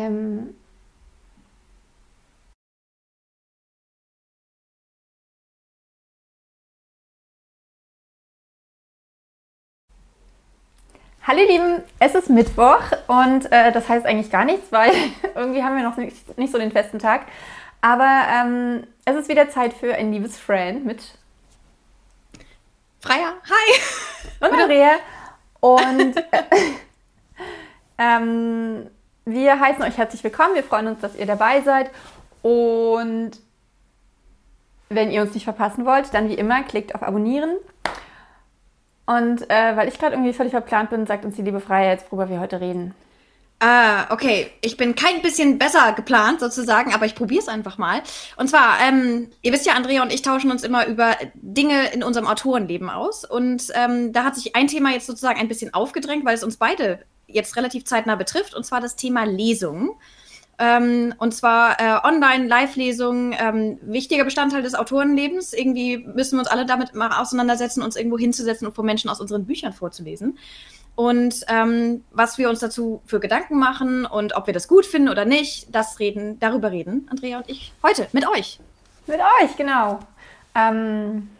Ähm, Hallo ihr Lieben, es ist Mittwoch und äh, das heißt eigentlich gar nichts, weil irgendwie haben wir noch nicht, nicht so den festen Tag. Aber ähm, es ist wieder Zeit für ein liebes Friend mit Freier. Hi! Und Maria. Und äh, ähm, wir heißen euch herzlich willkommen. Wir freuen uns, dass ihr dabei seid. Und wenn ihr uns nicht verpassen wollt, dann wie immer klickt auf Abonnieren. Und äh, weil ich gerade irgendwie völlig verplant bin, sagt uns die liebe Freya jetzt, worüber wir heute reden. Ah, okay. Ich bin kein bisschen besser geplant sozusagen, aber ich probiere es einfach mal. Und zwar, ähm, ihr wisst ja, Andrea und ich tauschen uns immer über Dinge in unserem Autorenleben aus. Und ähm, da hat sich ein Thema jetzt sozusagen ein bisschen aufgedrängt, weil es uns beide jetzt relativ zeitnah betrifft, und zwar das Thema Lesungen. Ähm, und zwar äh, Online-Live-Lesungen, ähm, wichtiger Bestandteil des Autorenlebens. Irgendwie müssen wir uns alle damit mal auseinandersetzen, uns irgendwo hinzusetzen und vor Menschen aus unseren Büchern vorzulesen. Und ähm, was wir uns dazu für Gedanken machen und ob wir das gut finden oder nicht, das reden, darüber reden Andrea und ich heute mit euch. Mit euch, genau. Ähm,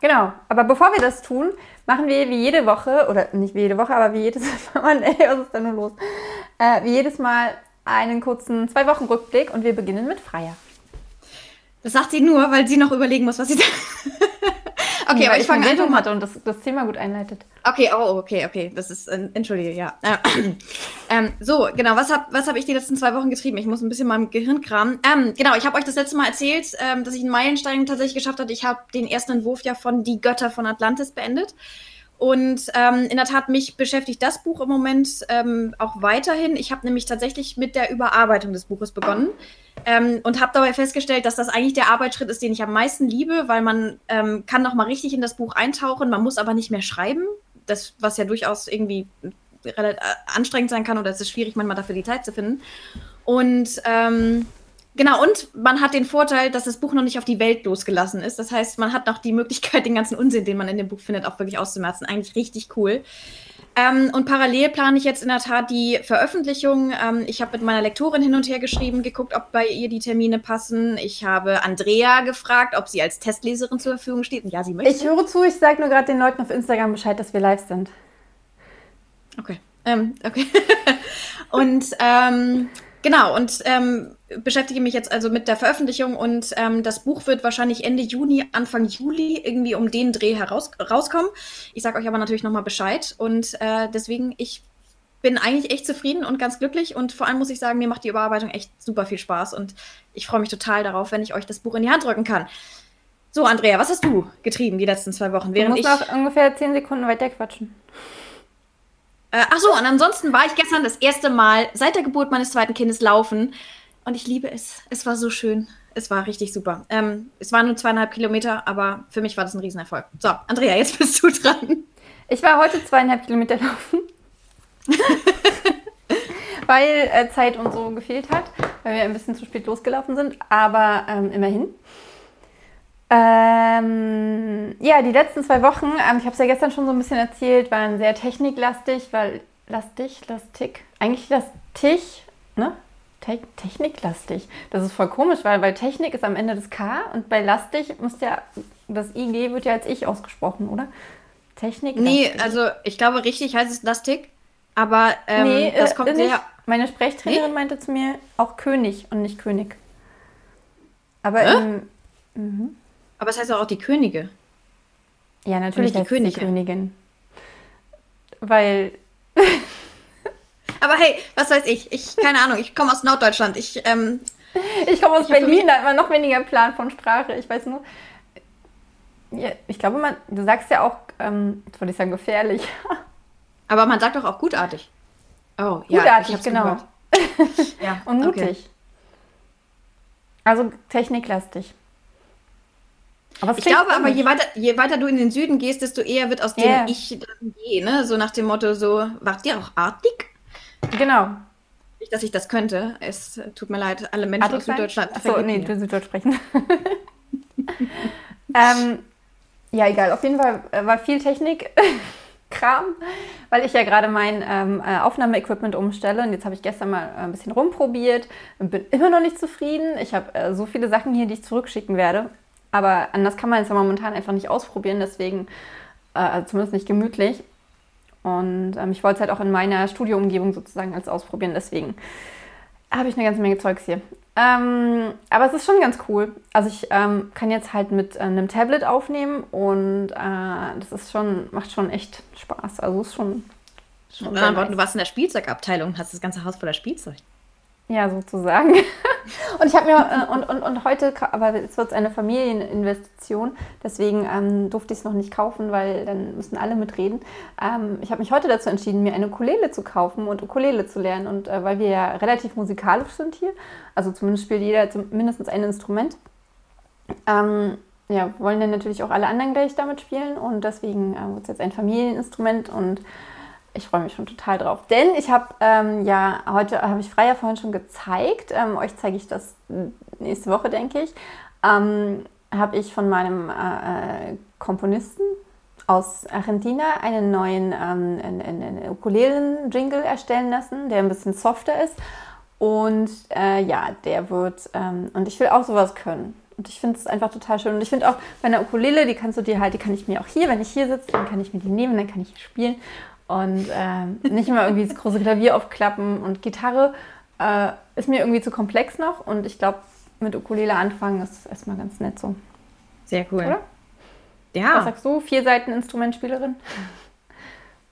genau. Aber bevor wir das tun, machen wir wie jede Woche, oder nicht wie jede Woche, aber wie jedes Mal, ey, was ist denn nur los? Äh, wie jedes Mal einen kurzen Zwei-Wochen-Rückblick und wir beginnen mit Freier. Das sagt sie nur, weil sie noch überlegen muss, was sie da. okay, nee, aber ich, fange einfach mal und das, das Thema gut einleitet. Okay, oh, okay, okay. Das ist, äh, entschuldige, ja. ähm, so, genau, was habe was hab ich die letzten zwei Wochen getrieben? Ich muss ein bisschen meinem Gehirn kramen. Ähm, genau, ich habe euch das letzte Mal erzählt, ähm, dass ich einen Meilenstein tatsächlich geschafft habe. Ich habe den ersten Entwurf ja von Die Götter von Atlantis beendet. Und ähm, in der Tat, mich beschäftigt das Buch im Moment ähm, auch weiterhin. Ich habe nämlich tatsächlich mit der Überarbeitung des Buches begonnen ähm, und habe dabei festgestellt, dass das eigentlich der Arbeitsschritt ist, den ich am meisten liebe, weil man ähm, kann noch mal richtig in das Buch eintauchen, man muss aber nicht mehr schreiben, das was ja durchaus irgendwie äh, anstrengend sein kann oder es ist schwierig manchmal dafür die Zeit zu finden. Und ähm, Genau, und man hat den Vorteil, dass das Buch noch nicht auf die Welt losgelassen ist. Das heißt, man hat noch die Möglichkeit, den ganzen Unsinn, den man in dem Buch findet, auch wirklich auszumerzen. Eigentlich richtig cool. Ähm, und parallel plane ich jetzt in der Tat die Veröffentlichung. Ähm, ich habe mit meiner Lektorin hin und her geschrieben, geguckt, ob bei ihr die Termine passen. Ich habe Andrea gefragt, ob sie als Testleserin zur Verfügung steht. Und ja, sie möchte. Ich höre zu, ich sage nur gerade den Leuten auf Instagram Bescheid, dass wir live sind. Okay. Ähm, okay. und ähm, Genau, und ähm, beschäftige mich jetzt also mit der Veröffentlichung und ähm, das Buch wird wahrscheinlich Ende Juni, Anfang Juli irgendwie um den Dreh heraus rauskommen. Ich sage euch aber natürlich nochmal Bescheid und äh, deswegen, ich bin eigentlich echt zufrieden und ganz glücklich und vor allem muss ich sagen, mir macht die Überarbeitung echt super viel Spaß und ich freue mich total darauf, wenn ich euch das Buch in die Hand drücken kann. So, Andrea, was hast du getrieben die letzten zwei Wochen? Während du musst ich noch ungefähr zehn Sekunden weiter quatschen. Äh, ach so, und ansonsten war ich gestern das erste Mal seit der Geburt meines zweiten Kindes laufen. Und ich liebe es. Es war so schön. Es war richtig super. Ähm, es waren nur zweieinhalb Kilometer, aber für mich war das ein Riesenerfolg. So, Andrea, jetzt bist du dran. Ich war heute zweieinhalb Kilometer laufen. weil äh, Zeit und so gefehlt hat, weil wir ein bisschen zu spät losgelaufen sind, aber ähm, immerhin. Ähm, ja, die letzten zwei Wochen, ähm, ich habe es ja gestern schon so ein bisschen erzählt, waren sehr techniklastig, weil lastig, lastig, eigentlich lastig, ne? Te techniklastig. Das ist voll komisch, weil bei Technik ist am Ende das K und bei lastig muss ja, das IG wird ja als ich ausgesprochen, oder? Technik. Nee, also ich glaube richtig heißt es lastig, aber ähm, nee, das kommt äh, sehr. Meine Sprechtrainerin nee? meinte zu mir auch König und nicht König. Aber äh? im, mhm. Aber es heißt auch die Könige. Ja, natürlich die, Königin. die Königin. Weil. Aber hey, was weiß ich? Ich, keine Ahnung, ich komme aus Norddeutschland. Ich, ähm, ich komme aus ich Berlin, da hat man noch weniger Plan von Sprache. Ich weiß nur. Ja, ich glaube, man, du sagst ja auch, ähm, jetzt wollte ich sagen, gefährlich. Aber man sagt doch auch gutartig. Oh, ja. Gutartig, genau. ja, Und mutig. Okay. Also techniklastig ich glaube aber, je weiter, je weiter du in den Süden gehst, desto eher wird aus yeah. dem Ich dann gehen, ne? So nach dem Motto, so, wart ihr auch artig? Genau. Nicht, dass ich das könnte. Es tut mir leid, alle Menschen artig aus Süddeutschland. Achso, nee, du Süddeutsch sprechen. ähm, ja, egal. Auf jeden Fall war viel Technik. Kram, weil ich ja gerade mein ähm, äh, Aufnahmeequipment umstelle. Und jetzt habe ich gestern mal äh, ein bisschen rumprobiert und bin immer noch nicht zufrieden. Ich habe äh, so viele Sachen hier, die ich zurückschicken werde. Aber anders kann man es ja momentan einfach nicht ausprobieren, deswegen, äh, also zumindest nicht gemütlich. Und ähm, ich wollte es halt auch in meiner Studioumgebung sozusagen als ausprobieren, deswegen habe ich eine ganze Menge Zeugs hier. Ähm, aber es ist schon ganz cool. Also ich ähm, kann jetzt halt mit äh, einem Tablet aufnehmen und äh, das ist schon, macht schon echt Spaß. Also ist schon. schon nice. Du warst in der Spielzeugabteilung, hast das ganze Haus voller Spielzeug. Ja, sozusagen. Und ich habe mir, äh, und, und, und heute, aber jetzt wird es eine Familieninvestition, deswegen ähm, durfte ich es noch nicht kaufen, weil dann müssen alle mitreden. Ähm, ich habe mich heute dazu entschieden, mir eine Ukulele zu kaufen und Ukulele zu lernen. Und äh, weil wir ja relativ musikalisch sind hier, also zumindest spielt jeder mindestens ein Instrument, ähm, ja, wollen dann natürlich auch alle anderen gleich damit spielen. Und deswegen äh, wird es jetzt ein Familieninstrument und ich freue mich schon total drauf. Denn ich habe ähm, ja heute, habe ich Freier vorhin schon gezeigt. Ähm, euch zeige ich das nächste Woche, denke ich. Ähm, habe ich von meinem äh, Komponisten aus Argentina einen neuen ähm, Ukulelen-Jingle erstellen lassen, der ein bisschen softer ist. Und äh, ja, der wird, ähm, und ich will auch sowas können. Und ich finde es einfach total schön. Und ich finde auch bei einer Ukulele, die kannst du dir halt, die kann ich mir auch hier, wenn ich hier sitze, dann kann ich mir die nehmen, dann kann ich spielen und äh, nicht immer irgendwie das große Klavier aufklappen. Und Gitarre äh, ist mir irgendwie zu komplex noch und ich glaube, mit Ukulele anfangen ist erstmal ganz nett so. Sehr cool. Oder? Ja. Was sagst du? Vier Seiten Instrumentspielerin?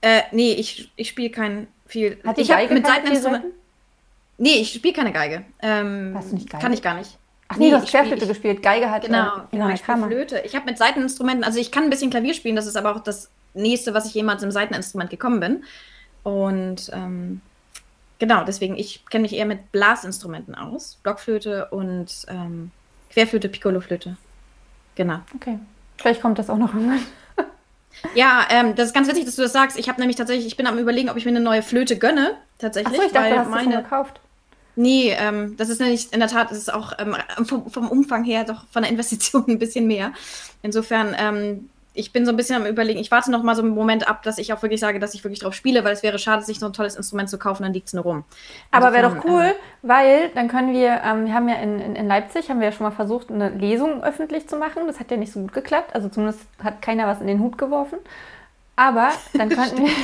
Äh, nee, ich, ich spiele kein viel. Hat die ich Geige mit Seiteninstrument? Nee, ich spiele keine Geige. Ähm, Hast du nicht Geige? Kann ich gar nicht. Ach nee, nee du hast Querflöte gespielt. Geige hat genau, äh, genau ich Flöte. Ich habe mit Seiteninstrumenten, also ich kann ein bisschen Klavier spielen, das ist aber auch das nächste, was ich jemals im Seiteninstrument gekommen bin. Und ähm, genau, deswegen, ich kenne mich eher mit Blasinstrumenten aus. Blockflöte und ähm, Querflöte, Piccoloflöte. Genau. Okay. Vielleicht kommt das auch noch irgendwann. Ja, ähm, das ist ganz witzig, dass du das sagst. Ich habe nämlich tatsächlich, ich bin am überlegen, ob ich mir eine neue Flöte gönne. Tatsächlich. Achso, ich dachte, du hast meine schon gekauft. Nee, ähm, das ist nämlich, in der Tat, ist es auch ähm, vom, vom, Umfang her doch von der Investition ein bisschen mehr. Insofern ähm, ich bin so ein bisschen am überlegen, ich warte noch mal so einen Moment ab, dass ich auch wirklich sage, dass ich wirklich drauf spiele, weil es wäre schade, sich so ein tolles Instrument zu kaufen, dann liegt es nur rum. Aber wäre doch cool, äh, weil dann können wir, ähm, wir haben ja in, in, in, Leipzig, haben wir ja schon mal versucht, eine Lesung öffentlich zu machen. Das hat ja nicht so gut geklappt, also zumindest hat keiner was in den Hut geworfen. Aber dann könnten wir...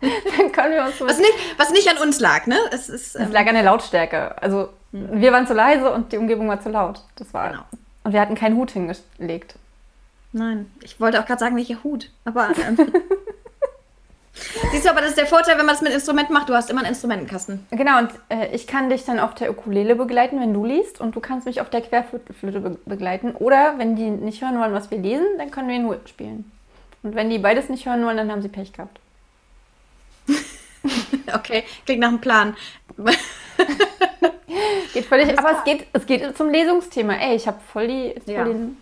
dann können wir uns was nicht, was nicht an uns lag, ne? Es, ist, ähm, es lag an der Lautstärke. Also hm. wir waren zu leise und die Umgebung war zu laut. Das war. Genau. Und wir hatten keinen Hut hingelegt. Nein, ich wollte auch gerade sagen, welcher Hut. Aber. Ähm, Siehst du, aber das ist der Vorteil, wenn man das mit Instrumenten macht. Du hast immer einen Instrumentenkasten. Genau, und äh, ich kann dich dann auf der Ukulele begleiten, wenn du liest. Und du kannst mich auf der Querflöte be begleiten. Oder wenn die nicht hören wollen, was wir lesen, dann können wir nur spielen. Und wenn die beides nicht hören wollen, dann haben sie Pech gehabt. okay, klingt nach einem Plan. geht völlig, aber es geht, es geht zum Lesungsthema. Ey, ich habe voll die, voll ja. den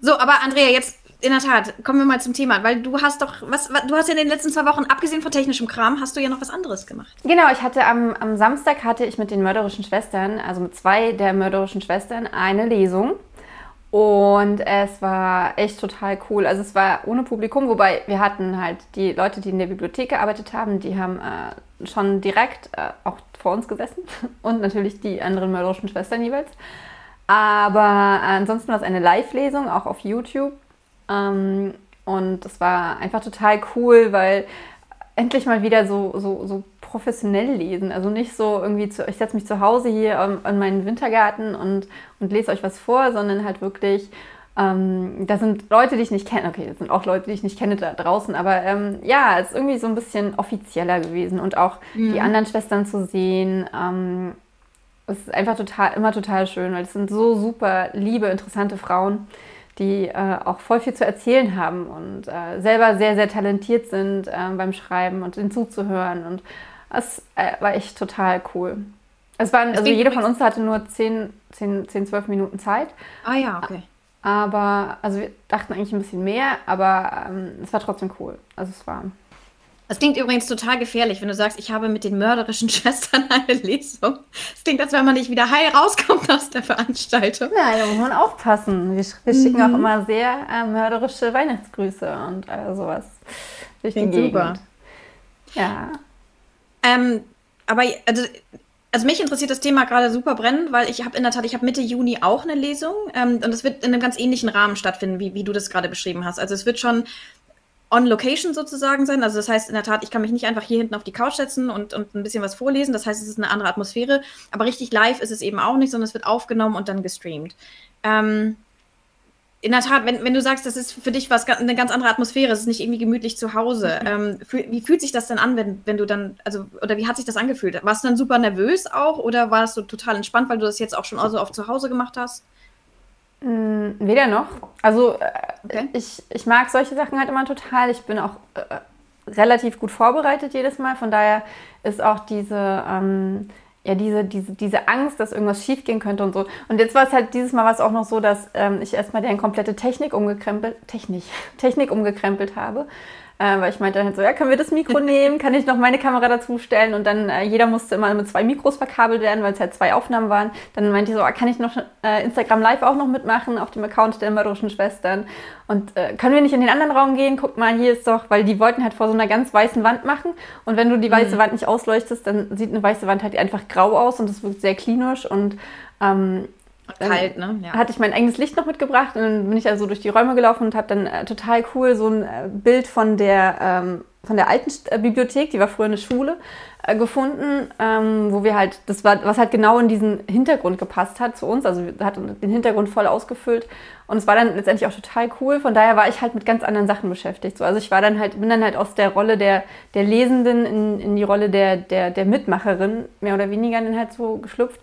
so, aber Andrea, jetzt in der Tat, kommen wir mal zum Thema, weil du hast doch, was, du hast ja in den letzten zwei Wochen, abgesehen von technischem Kram, hast du ja noch was anderes gemacht. Genau, ich hatte am, am Samstag hatte ich mit den mörderischen Schwestern, also mit zwei der mörderischen Schwestern, eine Lesung. Und es war echt total cool. Also es war ohne Publikum, wobei wir hatten halt die Leute, die in der Bibliothek gearbeitet haben, die haben äh, schon direkt äh, auch vor uns gesessen und natürlich die anderen mörderischen Schwestern jeweils. Aber ansonsten war es eine Live-Lesung, auch auf YouTube. Ähm, und es war einfach total cool, weil endlich mal wieder so, so, so professionell lesen. Also nicht so irgendwie, zu, ich setze mich zu Hause hier um, in meinen Wintergarten und, und lese euch was vor, sondern halt wirklich, ähm, da sind Leute, die ich nicht kenne. Okay, das sind auch Leute, die ich nicht kenne da draußen, aber ähm, ja, es ist irgendwie so ein bisschen offizieller gewesen und auch mhm. die anderen Schwestern zu sehen. Ähm, es ist einfach total, immer total schön, weil es sind so super liebe, interessante Frauen, die äh, auch voll viel zu erzählen haben und äh, selber sehr, sehr talentiert sind äh, beim Schreiben und hinzuzuhören. Und es äh, war echt total cool. Es waren, also jede von uns hatte nur 10, 10, 10, 12 Minuten Zeit. Ah ja, okay. Aber, also wir dachten eigentlich ein bisschen mehr, aber ähm, es war trotzdem cool. Also es war das klingt übrigens total gefährlich, wenn du sagst, ich habe mit den mörderischen Schwestern eine Lesung. Das klingt, als wenn man nicht wieder heil rauskommt aus der Veranstaltung. Nein, da muss man aufpassen. Wir, wir schicken mhm. auch immer sehr äh, mörderische Weihnachtsgrüße und äh, sowas. durch Klingt die Gegend. super. Ja. Ähm, aber also, also mich interessiert das Thema gerade super brennend, weil ich habe in der Tat, ich habe Mitte Juni auch eine Lesung ähm, und es wird in einem ganz ähnlichen Rahmen stattfinden, wie, wie du das gerade beschrieben hast. Also es wird schon on location sozusagen sein. Also das heißt in der Tat, ich kann mich nicht einfach hier hinten auf die Couch setzen und, und ein bisschen was vorlesen. Das heißt, es ist eine andere Atmosphäre. Aber richtig live ist es eben auch nicht, sondern es wird aufgenommen und dann gestreamt. Ähm, in der Tat, wenn, wenn du sagst, das ist für dich was eine ganz andere Atmosphäre, es ist nicht irgendwie gemütlich zu Hause. Ähm, fühl, wie fühlt sich das denn an, wenn, wenn du dann, also, oder wie hat sich das angefühlt? Warst du dann super nervös auch oder warst du total entspannt, weil du das jetzt auch schon so oft zu Hause gemacht hast? Mm, Weder noch. Also äh, Okay. ich, ich mag solche Sachen halt immer total. Ich bin auch äh, relativ gut vorbereitet jedes Mal. Von daher ist auch diese, ähm, ja, diese, diese, diese Angst, dass irgendwas schiefgehen könnte und so. Und jetzt war es halt dieses Mal war es auch noch so, dass ähm, ich erstmal deren komplette Technik umgekrempelt, Technik, Technik umgekrempelt habe. Äh, weil ich meinte dann halt so, ja, können wir das Mikro nehmen? Kann ich noch meine Kamera dazu stellen? Und dann, äh, jeder musste immer mit zwei Mikros verkabelt werden, weil es halt zwei Aufnahmen waren. Dann meinte ich so, ah, kann ich noch äh, Instagram Live auch noch mitmachen auf dem Account der mörderischen Schwestern? Und äh, können wir nicht in den anderen Raum gehen? Guck mal, hier ist doch, weil die wollten halt vor so einer ganz weißen Wand machen. Und wenn du die weiße Wand nicht ausleuchtest, dann sieht eine weiße Wand halt einfach grau aus und das wirkt sehr klinisch und ähm, Kalt, ne? Ja. hatte ich mein eigenes Licht noch mitgebracht und dann bin ich also durch die Räume gelaufen und habe dann äh, total cool so ein äh, Bild von der, ähm, von der alten St- äh, Bibliothek, die war früher eine Schule, äh, gefunden, ähm, wo wir halt, das war, was halt genau in diesen Hintergrund gepasst hat zu uns, also wir- hat den Hintergrund voll ausgefüllt und es war dann letztendlich auch total cool, von daher war ich halt mit ganz anderen Sachen beschäftigt. So, also ich war dann halt, bin dann halt aus der Rolle der, der Lesenden in, in die Rolle der, der, der Mitmacherin, mehr oder weniger dann halt so geschlüpft.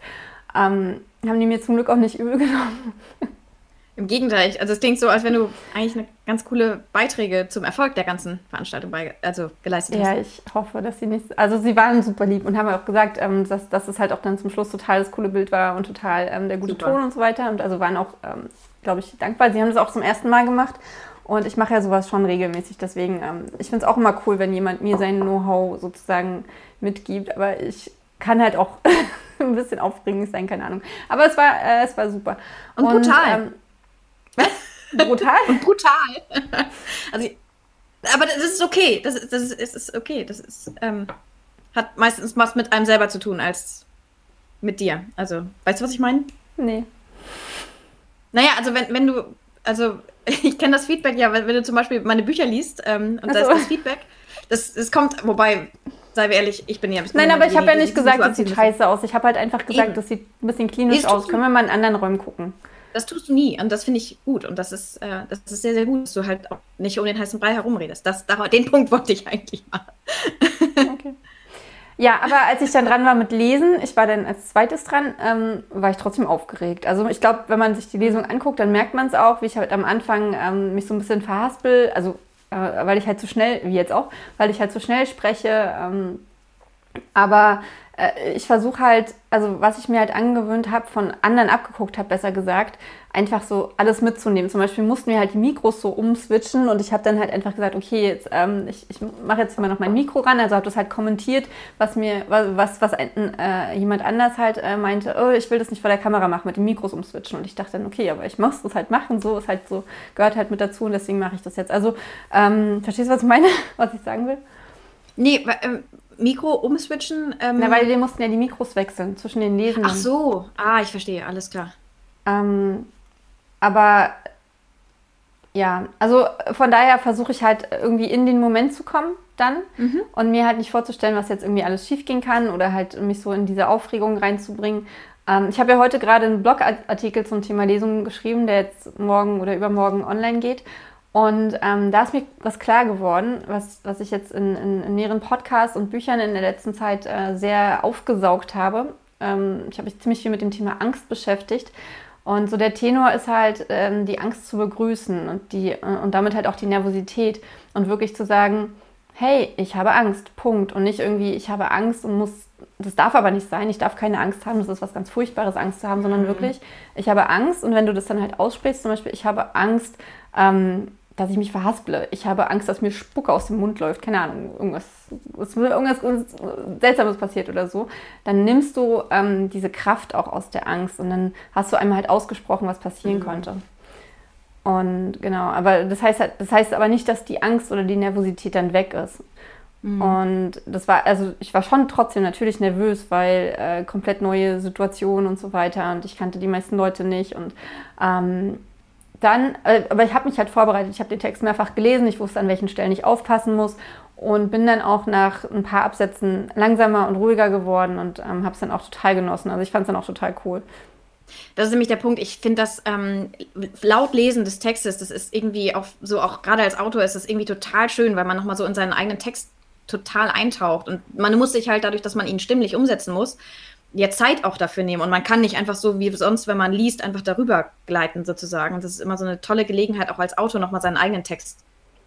Ähm, haben die mir zum Glück auch nicht übel genommen. Im Gegenteil, also es klingt so, als wenn du eigentlich eine ganz coole Beiträge zum Erfolg der ganzen Veranstaltung bei, also geleistet Ja, hast. ich hoffe, dass sie nicht. Also sie waren super lieb und haben auch gesagt, ähm, dass, dass es halt auch dann zum Schluss total das coole Bild war und total ähm, der gute Super. Ton und so weiter. Und also waren auch, ähm, glaube ich, dankbar. Sie haben das auch zum ersten Mal gemacht. Und ich mache ja sowas schon regelmäßig. Deswegen, ähm, ich finde es auch immer cool, wenn jemand mir sein Know-how sozusagen mitgibt. Aber ich kann halt auch ein bisschen aufregend sein, keine Ahnung. Aber es war, äh, es war super. Und brutal. ähm, was? Brutal? Und brutal. also, aber das ist okay. Das ist, das ist, es ist okay. Das ist, ähm, hat meistens was mit einem selber zu tun als mit dir. Also, weißt du, was ich meine? nee. Naja, also wenn, wenn du, also ich kenne das Feedback ja, wenn, wenn du zum Beispiel meine Bücher liest ähm, und Ach da ist das Feedback, das, das kommt, wobei, sei wir ehrlich, ich bin ja ein bisschen. Nein, aber ich habe ja nicht gesagt, so das sieht scheiße aus. Ich habe halt einfach gesagt, Eben. das sieht ein bisschen klinisch das aus. Können wir mal in anderen Räumen gucken? Das tust du nie und das finde ich gut und das ist, äh, das ist sehr, sehr gut, dass du halt auch nicht um den heißen Brei herumredest. Das, da, den Punkt wollte ich eigentlich machen. Okay. Ja, aber als ich dann dran war mit Lesen, ich war dann als zweites dran, ähm, war ich trotzdem aufgeregt. Also ich glaube, wenn man sich die Lesung anguckt, dann merkt man es auch, wie ich halt am Anfang ähm, mich so ein bisschen verhaspel, also weil ich halt zu schnell, wie jetzt auch, weil ich halt zu schnell spreche. Ähm, aber äh, ich versuche halt, also was ich mir halt angewöhnt habe, von anderen abgeguckt habe, besser gesagt, einfach so alles mitzunehmen. Zum Beispiel mussten wir halt die Mikros so umswitchen und ich habe dann halt einfach gesagt, okay, jetzt, ähm, ich, ich mache jetzt immer noch mein Mikro ran, also habe das halt kommentiert, was mir, was, was ein, äh, jemand anders halt äh, meinte, oh, ich will das nicht vor der Kamera machen, mit den Mikros umswitchen. Und ich dachte dann, okay, aber ich muss das halt machen, so ist halt so, gehört halt mit dazu und deswegen mache ich das jetzt. Also, ähm, verstehst du, was ich meine, was ich sagen will? Nee, ähm, Mikro umswitchen. Ähm, Na, weil wir mussten ja die Mikros wechseln zwischen den Lesenden. ach so, ah, ich verstehe, alles klar. Ähm, aber ja, also von daher versuche ich halt irgendwie in den Moment zu kommen dann und mir halt nicht vorzustellen, was jetzt irgendwie alles schief gehen kann oder halt mich so in diese Aufregung reinzubringen. Ähm, ich habe ja heute gerade einen Blogartikel zum Thema Lesungen geschrieben, der jetzt morgen oder übermorgen online geht. Und ähm, da ist mir was klar geworden, was, was ich jetzt in, in, in mehreren Podcasts und Büchern in der letzten Zeit äh, sehr aufgesaugt habe. Ähm, ich habe mich ziemlich viel mit dem Thema Angst beschäftigt. Und so der Tenor ist halt, ähm, die Angst zu begrüßen und, die, äh, und damit halt auch die Nervosität und wirklich zu sagen, hey, ich habe Angst, Punkt. Und nicht irgendwie, ich habe Angst und muss, das darf aber nicht sein, ich darf keine Angst haben, das ist was ganz Furchtbares, Angst zu haben, sondern wirklich, ich habe Angst. Und wenn du das dann halt aussprichst, zum Beispiel, ich habe Angst, ähm, dass ich mich verhasple. Ich habe Angst, dass mir Spucke aus dem Mund läuft. Keine Ahnung, irgendwas, irgendwas Seltsames passiert oder so. Dann nimmst du ähm, diese Kraft auch aus der Angst und dann hast du einmal halt ausgesprochen, was passieren Mhm. könnte. Und genau, aber das heißt, das heißt aber nicht, dass die Angst oder die Nervosität dann weg ist. Mhm. Und das war, also ich war schon trotzdem natürlich nervös, weil äh, komplett neue Situationen und so weiter und ich kannte die meisten Leute nicht und ähm, dann, äh, aber ich habe mich halt vorbereitet, ich habe den Text mehrfach gelesen, ich wusste, an welchen Stellen ich aufpassen muss und bin dann auch nach ein paar Absätzen langsamer und ruhiger geworden und ähm, habe es dann auch total genossen. Also ich fand es dann auch total cool. Das ist nämlich der Punkt. Ich finde das ähm, laut Lesen des Textes, das ist irgendwie auch so, auch gerade als Autor ist das irgendwie total schön, weil man nochmal so in seinen eigenen Text total eintaucht. Und man muss sich halt dadurch, dass man ihn stimmlich umsetzen muss, jetzt Zeit auch dafür nehmen. Und man kann nicht einfach so wie sonst, wenn man liest, einfach darüber gleiten sozusagen. Das ist immer so eine tolle Gelegenheit, auch als Autor nochmal seinen eigenen Text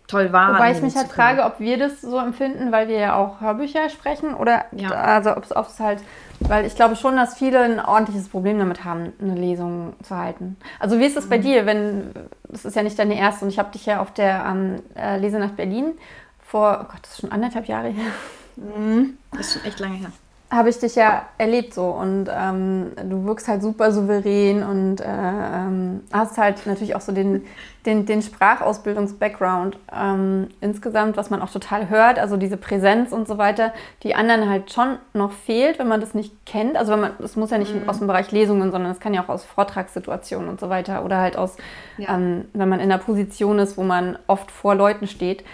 toll wahrnehmen Wobei ich mich halt frage, ob wir das so empfinden, weil wir ja auch Hörbücher sprechen oder ja. also ob es halt, weil ich glaube schon, dass viele ein ordentliches Problem damit haben, eine Lesung zu halten. Also wie ist es mhm. bei dir, wenn, das ist ja nicht deine erste und ich habe dich ja auf der ähm, Lesenacht Berlin vor, oh Gott, das ist schon anderthalb Jahre her. Mhm. Das ist schon echt lange her habe ich dich ja erlebt so und ähm, du wirkst halt super souverän und äh, ähm, hast halt natürlich auch so den, den, den Sprachausbildungs-Background ähm, insgesamt, was man auch total hört, also diese Präsenz und so weiter, die anderen halt schon noch fehlt, wenn man das nicht kennt. Also wenn man, es muss ja nicht mhm. aus dem Bereich Lesungen, sondern es kann ja auch aus Vortragssituationen und so weiter oder halt aus, ja. ähm, wenn man in einer Position ist, wo man oft vor Leuten steht,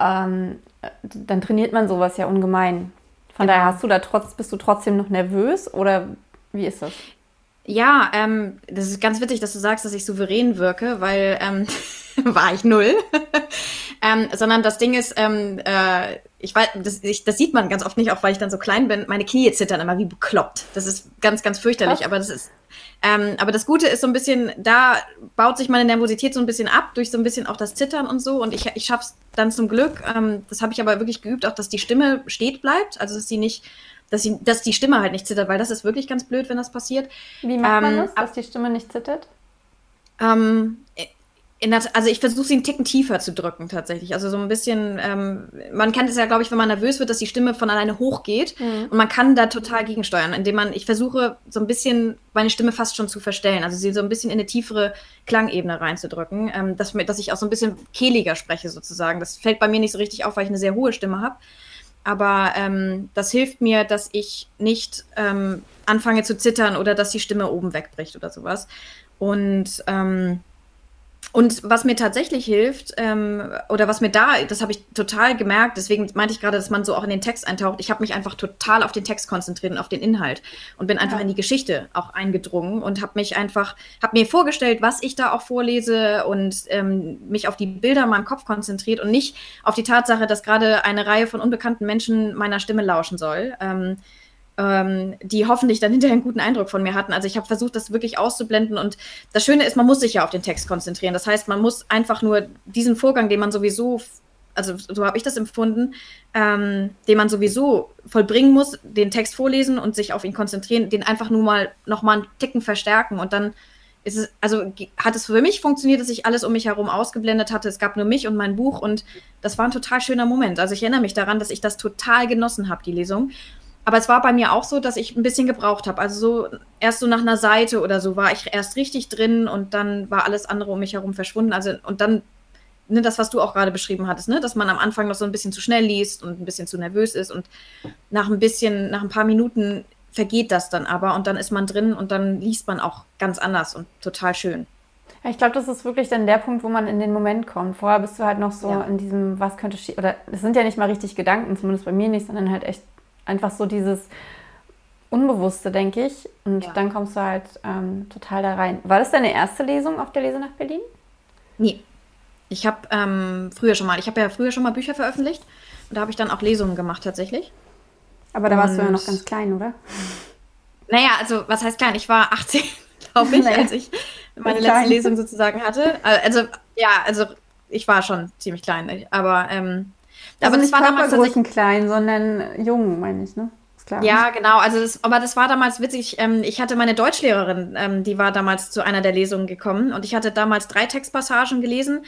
ähm, dann trainiert man sowas ja ungemein. Von daher hast du da trotz, bist du trotzdem noch nervös oder wie ist das? Ja, ähm, das ist ganz witzig, dass du sagst, dass ich souverän wirke, weil ähm, war ich null. ähm, sondern das Ding ist, ähm, äh, ich weiß, das, ich, das sieht man ganz oft nicht, auch weil ich dann so klein bin. Meine Knie zittern immer wie bekloppt. Das ist ganz, ganz fürchterlich, Was? aber das ist. Ähm, aber das Gute ist so ein bisschen, da baut sich meine Nervosität so ein bisschen ab, durch so ein bisschen auch das Zittern und so. Und ich, ich schaff's dann zum Glück. Ähm, das habe ich aber wirklich geübt, auch dass die Stimme steht bleibt. Also dass sie nicht, dass, sie, dass die Stimme halt nicht zittert, weil das ist wirklich ganz blöd, wenn das passiert. Wie macht man ähm, das, dass die Stimme nicht zittert? Ähm, der, also ich versuche sie einen Ticken tiefer zu drücken tatsächlich. Also so ein bisschen, ähm, man kennt es ja, glaube ich, wenn man nervös wird, dass die Stimme von alleine hochgeht. Mhm. Und man kann da total gegensteuern, indem man, ich versuche so ein bisschen meine Stimme fast schon zu verstellen. Also sie so ein bisschen in eine tiefere Klangebene reinzudrücken, ähm, dass, dass ich auch so ein bisschen kehliger spreche sozusagen. Das fällt bei mir nicht so richtig auf, weil ich eine sehr hohe Stimme habe. Aber ähm, das hilft mir, dass ich nicht ähm, anfange zu zittern oder dass die Stimme oben wegbricht oder sowas. Und ähm, und was mir tatsächlich hilft, ähm, oder was mir da, das habe ich total gemerkt, deswegen meinte ich gerade, dass man so auch in den Text eintaucht. Ich habe mich einfach total auf den Text konzentriert und auf den Inhalt und bin einfach ja. in die Geschichte auch eingedrungen und habe mich einfach, habe mir vorgestellt, was ich da auch vorlese und ähm, mich auf die Bilder in meinem Kopf konzentriert und nicht auf die Tatsache, dass gerade eine Reihe von unbekannten Menschen meiner Stimme lauschen soll. Ähm, ähm, die hoffentlich dann hinterher einen guten Eindruck von mir hatten. Also ich habe versucht, das wirklich auszublenden. Und das Schöne ist, man muss sich ja auf den Text konzentrieren. Das heißt, man muss einfach nur diesen Vorgang, den man sowieso, also so habe ich das empfunden, ähm, den man sowieso vollbringen muss, den Text vorlesen und sich auf ihn konzentrieren, den einfach nur mal noch mal einen Ticken verstärken und dann ist es, also hat es für mich funktioniert, dass ich alles um mich herum ausgeblendet hatte. Es gab nur mich und mein Buch und das war ein total schöner Moment. Also ich erinnere mich daran, dass ich das total genossen habe, die Lesung. Aber es war bei mir auch so, dass ich ein bisschen gebraucht habe. Also so erst so nach einer Seite oder so war ich erst richtig drin und dann war alles andere um mich herum verschwunden. Also und dann ne, das, was du auch gerade beschrieben hattest, ne, dass man am Anfang noch so ein bisschen zu schnell liest und ein bisschen zu nervös ist und nach ein bisschen, nach ein paar Minuten vergeht das dann aber und dann ist man drin und dann liest man auch ganz anders und total schön. Ja, ich glaube, das ist wirklich dann der Punkt, wo man in den Moment kommt. Vorher bist du halt noch so ja. in diesem, was könnte oder es sind ja nicht mal richtig Gedanken, zumindest bei mir nicht, sondern halt echt einfach so dieses Unbewusste, denke ich. Und ja. dann kommst du halt ähm, total da rein. War das deine erste Lesung auf der Lese nach Berlin? Nee. Ich habe ähm, früher schon mal, ich habe ja früher schon mal Bücher veröffentlicht und da habe ich dann auch Lesungen gemacht tatsächlich. Aber da und, warst du ja noch ganz klein, oder? Naja, also was heißt klein? Ich war 18, glaube ich, naja. als ich meine letzte. Lesung sozusagen hatte. Also ja, also ich war schon ziemlich klein, aber ähm, also aber nicht das war damals tatsächlich klein, sondern jung, meine ich, ne? Klar. Ja, genau. Also das, aber das war damals witzig. Ähm, ich hatte meine Deutschlehrerin, ähm, die war damals zu einer der Lesungen gekommen und ich hatte damals drei Textpassagen gelesen.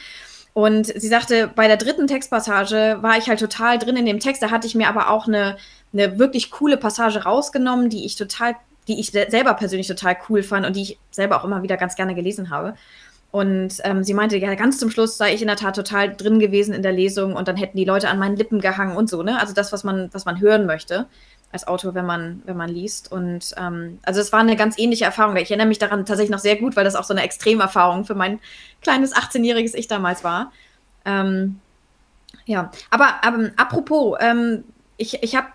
Und sie sagte, bei der dritten Textpassage war ich halt total drin in dem Text. Da hatte ich mir aber auch eine, eine wirklich coole Passage rausgenommen, die ich total, die ich selber persönlich total cool fand und die ich selber auch immer wieder ganz gerne gelesen habe. Und ähm, sie meinte, ja, ganz zum Schluss sei ich in der Tat total drin gewesen in der Lesung und dann hätten die Leute an meinen Lippen gehangen und so, ne? Also das, was man, was man hören möchte als Autor, wenn man, wenn man liest. Und ähm, also es war eine ganz ähnliche Erfahrung. Ich erinnere mich daran tatsächlich noch sehr gut, weil das auch so eine Extremerfahrung für mein kleines 18-jähriges Ich damals war. Ähm, ja, aber ähm, apropos, ähm, ich, ich habe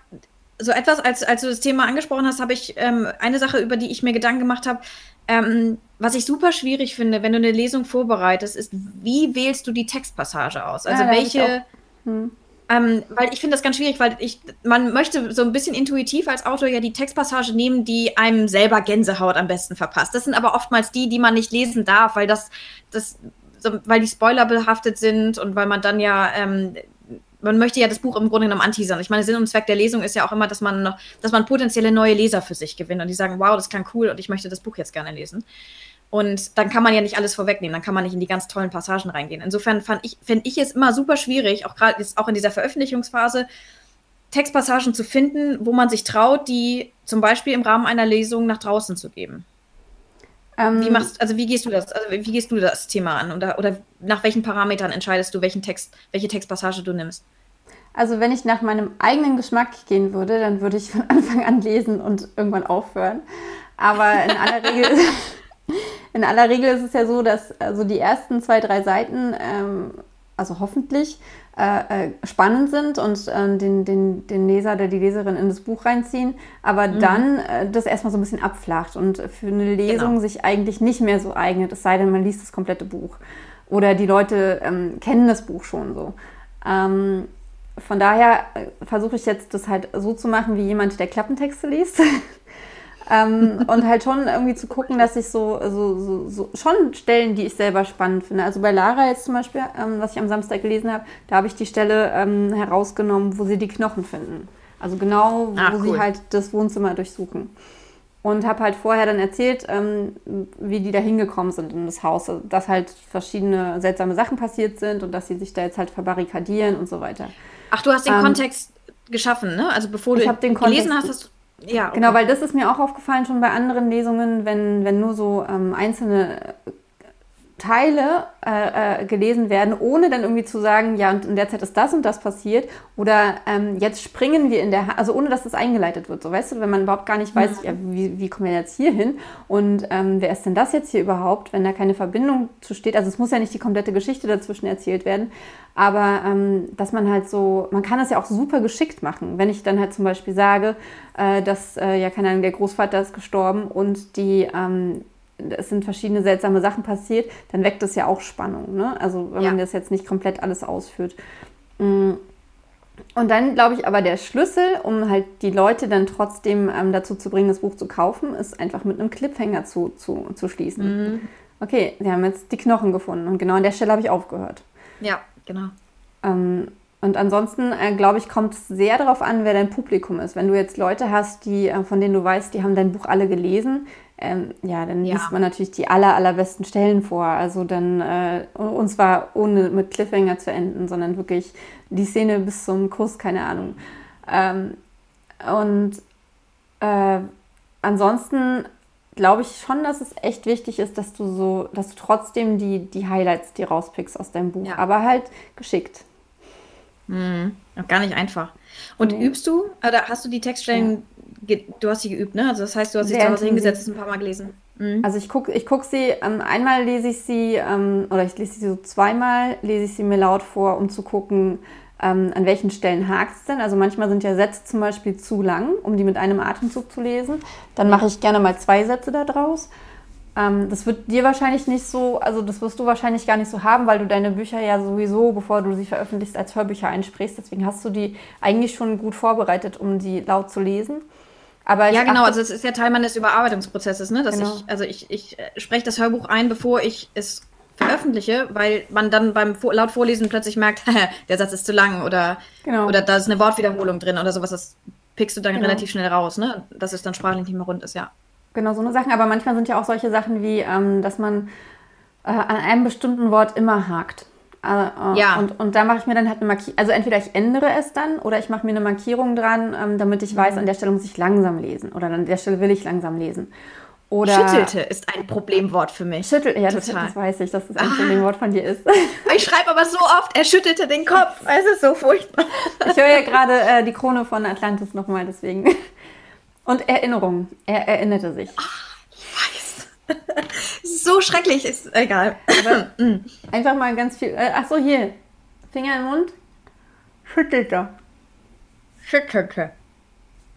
so etwas, als, als du das Thema angesprochen hast, habe ich ähm, eine Sache, über die ich mir Gedanken gemacht habe. Ähm, was ich super schwierig finde, wenn du eine Lesung vorbereitest, ist, wie wählst du die Textpassage aus? Also ja, welche. Hm. Ähm, weil ich finde das ganz schwierig, weil ich, man möchte so ein bisschen intuitiv als Autor ja die Textpassage nehmen, die einem selber Gänsehaut am besten verpasst. Das sind aber oftmals die, die man nicht lesen darf, weil das, das, so, weil die Spoiler behaftet sind und weil man dann ja ähm, man möchte ja das Buch im Grunde genommen anteasern. Ich meine, Sinn und Zweck der Lesung ist ja auch immer, dass man, dass man potenzielle neue Leser für sich gewinnt und die sagen, wow, das klang cool und ich möchte das Buch jetzt gerne lesen. Und dann kann man ja nicht alles vorwegnehmen, dann kann man nicht in die ganz tollen Passagen reingehen. Insofern fand ich, finde ich es immer super schwierig, auch gerade auch in dieser Veröffentlichungsphase, Textpassagen zu finden, wo man sich traut, die zum Beispiel im Rahmen einer Lesung nach draußen zu geben. Ähm, wie machst, also wie gehst du das, also wie gehst du das Thema an oder, oder nach welchen Parametern entscheidest du, welchen Text, welche Textpassage du nimmst? Also wenn ich nach meinem eigenen Geschmack gehen würde, dann würde ich von Anfang an lesen und irgendwann aufhören. Aber in aller Regel, in aller Regel ist es ja so, dass also die ersten zwei, drei Seiten, ähm, also hoffentlich, äh, äh, spannend sind und äh, den, den, den Leser oder die Leserin in das Buch reinziehen, aber mhm. dann äh, das erstmal so ein bisschen abflacht und für eine Lesung genau. sich eigentlich nicht mehr so eignet, es sei denn, man liest das komplette Buch. Oder die Leute ähm, kennen das Buch schon so. Ähm, von daher äh, versuche ich jetzt das halt so zu machen, wie jemand, der Klappentexte liest. Ähm, und halt schon irgendwie zu gucken, dass ich so, so, so, so, schon Stellen, die ich selber spannend finde. Also bei Lara jetzt zum Beispiel, ähm, was ich am Samstag gelesen habe, da habe ich die Stelle ähm, herausgenommen, wo sie die Knochen finden. Also genau, wo Ach, cool. sie halt das Wohnzimmer durchsuchen. Und habe halt vorher dann erzählt, ähm, wie die da hingekommen sind in das Haus. Also, dass halt verschiedene seltsame Sachen passiert sind und dass sie sich da jetzt halt verbarrikadieren und so weiter. Ach, du hast den ähm, Kontext geschaffen, ne? Also bevor du den gelesen hast, hast du ja, okay. Genau, weil das ist mir auch aufgefallen schon bei anderen Lesungen, wenn, wenn nur so ähm, einzelne Teile äh, äh, gelesen werden, ohne dann irgendwie zu sagen, ja, und in der Zeit ist das und das passiert. Oder ähm, jetzt springen wir in der, ha also ohne dass das eingeleitet wird. So, weißt du, wenn man überhaupt gar nicht weiß, ja, wie, wie kommen wir jetzt hier hin und ähm, wer ist denn das jetzt hier überhaupt, wenn da keine Verbindung zu steht. Also es muss ja nicht die komplette Geschichte dazwischen erzählt werden, aber ähm, dass man halt so, man kann das ja auch super geschickt machen. Wenn ich dann halt zum Beispiel sage, äh, dass, äh, ja, keine Ahnung, der Großvater ist gestorben und die ähm, es sind verschiedene seltsame Sachen passiert, dann weckt das ja auch Spannung. Ne? Also wenn ja. man das jetzt nicht komplett alles ausführt. Mm. Und dann glaube ich aber der Schlüssel, um halt die Leute dann trotzdem ähm, dazu zu bringen, das Buch zu kaufen, ist einfach mit einem Cliffhanger zu, zu, zu schließen. Mhm. Okay, sie haben jetzt die Knochen gefunden und genau an der Stelle habe ich aufgehört. Ja, genau. Ähm, und ansonsten, äh, glaube ich, kommt es sehr darauf an, wer dein Publikum ist. Wenn du jetzt Leute hast, die, äh, von denen du weißt, die haben dein Buch alle gelesen, ähm, ja, dann ja. liest man natürlich die aller, allerbesten Stellen vor. Also dann, äh, und zwar ohne mit Cliffhanger zu enden, sondern wirklich die Szene bis zum Kuss, keine Ahnung. Ähm, und äh, ansonsten glaube ich schon, dass es echt wichtig ist, dass du so, dass du trotzdem die, die Highlights dir rauspickst aus deinem Buch, ja. aber halt geschickt. Mhm. Gar nicht einfach. Und nee. übst du, oder hast du die Textstellen du hast sie geübt, ne? Also das heißt, du hast dich zu Hause hingesetzt und ein paar Mal gelesen. Mhm. Also ich gucke ich guck sie, ähm, einmal lese ich sie, ähm, oder ich lese sie so zweimal, lese ich sie mir laut vor, um zu gucken, ähm, an welchen Stellen hakt es denn. Also manchmal sind ja Sätze zum Beispiel zu lang, um die mit einem Atemzug zu lesen. Dann mache ich gerne mal zwei Sätze da draus. Ähm, das wird dir wahrscheinlich nicht so, also das wirst du wahrscheinlich gar nicht so haben, weil du deine Bücher ja sowieso, bevor du sie veröffentlichst, als Hörbücher einsprichst. Deswegen hast du die eigentlich schon gut vorbereitet, um die laut zu lesen. Aber ja, genau, also es ist ja Teil meines Überarbeitungsprozesses, ne? Dass genau. ich, also ich, ich äh, spreche das Hörbuch ein, bevor ich es veröffentliche, weil man dann beim laut Vorlesen plötzlich merkt, der Satz ist zu lang oder, genau. oder da ist eine Wortwiederholung drin oder sowas, das pickst du dann genau. relativ schnell raus, ne? Dass es dann sprachlich nicht mehr rund ist, ja. Genau, so eine Sachen, aber manchmal sind ja auch solche Sachen wie, ähm, dass man äh, an einem bestimmten Wort immer hakt. Äh, ja. Und, und da mache ich mir dann halt eine Markierung. Also entweder ich ändere es dann oder ich mache mir eine Markierung dran, ähm, damit ich weiß, mhm. an der Stelle muss ich langsam lesen oder an der Stelle will ich langsam lesen. Oder Schüttelte ist ein Problemwort für mich. Schüttel, ja, das, Total. das weiß ich, dass das ein Ah. Problemwort von dir ist. Ich schreibe aber so oft, er schüttelte den Kopf. Es ist so furchtbar. Ich höre ja gerade äh, die Krone von Atlantis nochmal, deswegen. Und Erinnerung. Er erinnerte sich. Weiß. Es ist so schrecklich, ist egal. Einfach mal ganz viel. Äh, ach so, hier. Finger im Mund. Schüttelte. Schüttelte.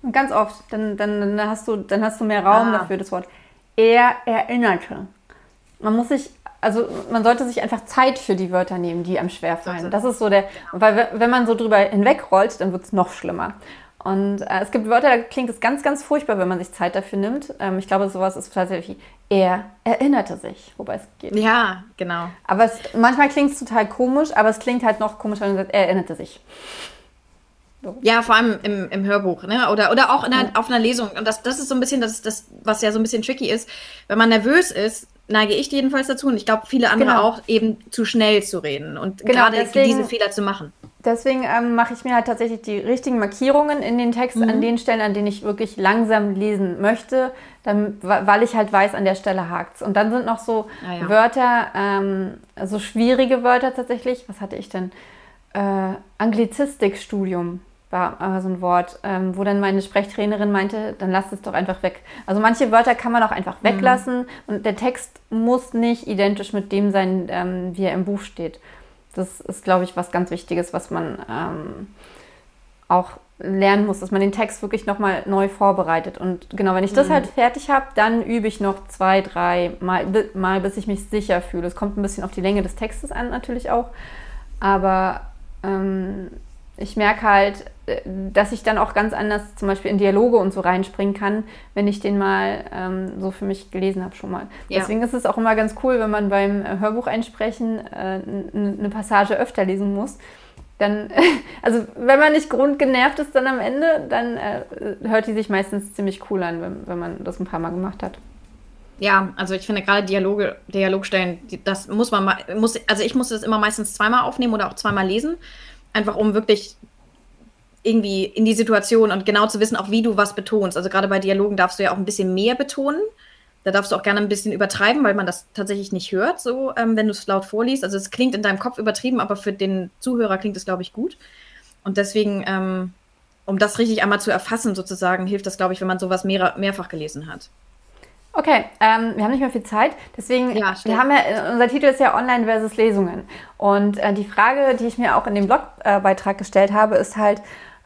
Und ganz oft. Dann, dann, dann, hast du, dann hast du mehr Raum Ah. dafür, das Wort. Er erinnerte. Man muss sich, also man sollte sich einfach Zeit für die Wörter nehmen, die einem schwerfallen. Das ist so der, weil we- wenn man so drüber hinwegrollt, dann wird es noch schlimmer. Und äh, es gibt Wörter, da klingt es ganz, ganz furchtbar, wenn man sich Zeit dafür nimmt. Ähm, ich glaube, sowas ist tatsächlich, er erinnerte sich, wobei es geht. Ja, genau. Aber es, manchmal klingt es total komisch, aber es klingt halt noch komischer, wenn man sagt, er erinnerte sich. Ja, vor allem im, im Hörbuch, ne? Oder, oder auch in einer, auf einer Lesung. Und das, das ist so ein bisschen das, das, was ja so ein bisschen tricky ist. Wenn man nervös ist, neige ich jedenfalls dazu und ich glaube, viele andere Genau. auch, eben zu schnell zu reden und Genau, gerade deswegen- diese Fehler zu machen. Deswegen ähm, mache ich mir halt tatsächlich die richtigen Markierungen in den Text an den Stellen, an denen ich wirklich langsam lesen möchte, dann, weil ich halt weiß, an der Stelle hakt's. Und dann sind noch so Ah ja. Wörter, ähm, so schwierige Wörter tatsächlich. Was hatte ich denn? Äh, Anglizistikstudium war äh, so ein Wort, ähm, wo dann meine Sprechtrainerin meinte, dann lasst es doch einfach weg. Also manche Wörter kann man auch einfach weglassen und der Text muss nicht identisch mit dem sein, ähm, wie er im Buch steht. Das ist, glaube ich, was ganz Wichtiges, was man ähm, auch lernen muss, dass man den Text wirklich nochmal neu vorbereitet. Und genau, wenn ich das halt fertig habe, dann übe ich noch zwei, drei Mal, mal, bis ich mich sicher fühle. Es kommt ein bisschen auf die Länge des Textes an, natürlich auch. Aber ähm, ich merke halt, dass ich dann auch ganz anders zum Beispiel in Dialoge und so reinspringen kann, wenn ich den mal ähm, so für mich gelesen habe schon mal. Ja. Deswegen ist es auch immer ganz cool, wenn man beim äh, Hörbuch einsprechen äh, eine Passage öfter lesen muss. Dann, also wenn man nicht grundgenervt ist dann am Ende, dann äh, hört die sich meistens ziemlich cool an, wenn, wenn man das ein paar Mal gemacht hat. Ja, also ich finde gerade Dialoge, Dialogstellen, das muss man mal, muss, also ich muss das immer meistens zweimal aufnehmen oder auch zweimal lesen, einfach um wirklich irgendwie in die Situation und genau zu wissen, auch wie du was betonst. Also gerade bei Dialogen darfst du ja auch ein bisschen mehr betonen. Da darfst du auch gerne ein bisschen übertreiben, weil man das tatsächlich nicht hört, so ähm, wenn du es laut vorliest. Also es klingt in deinem Kopf übertrieben, aber für den Zuhörer klingt es, glaube ich, gut. Und deswegen, ähm, um das richtig einmal zu erfassen, sozusagen, hilft das, glaube ich, wenn man sowas mehr, mehrfach gelesen hat. Okay, ähm, wir haben nicht mehr viel Zeit, deswegen, Ja, wir haben ja, unser Titel ist ja Online versus Lesungen. Und äh, die Frage, die ich mir auch in dem Blogbeitrag äh, Beitrag gestellt habe, ist halt,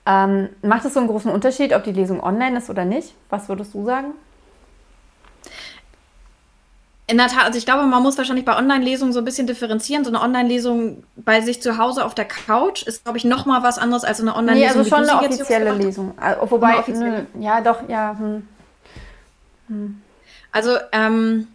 ähm, macht es so einen großen Unterschied, ob die Lesung online ist oder nicht? Was würdest du sagen? In der Tat, also ich glaube, man muss wahrscheinlich bei Online-Lesungen so ein bisschen differenzieren. So eine Online-Lesung bei sich zu Hause auf der Couch ist, glaube ich, noch mal was anderes als eine Nee, Online-Lesung. also wie schon eine offizielle. Lesung. Also, wobei, offizielle. nö, ja, doch, ja. Hm. Also, ähm,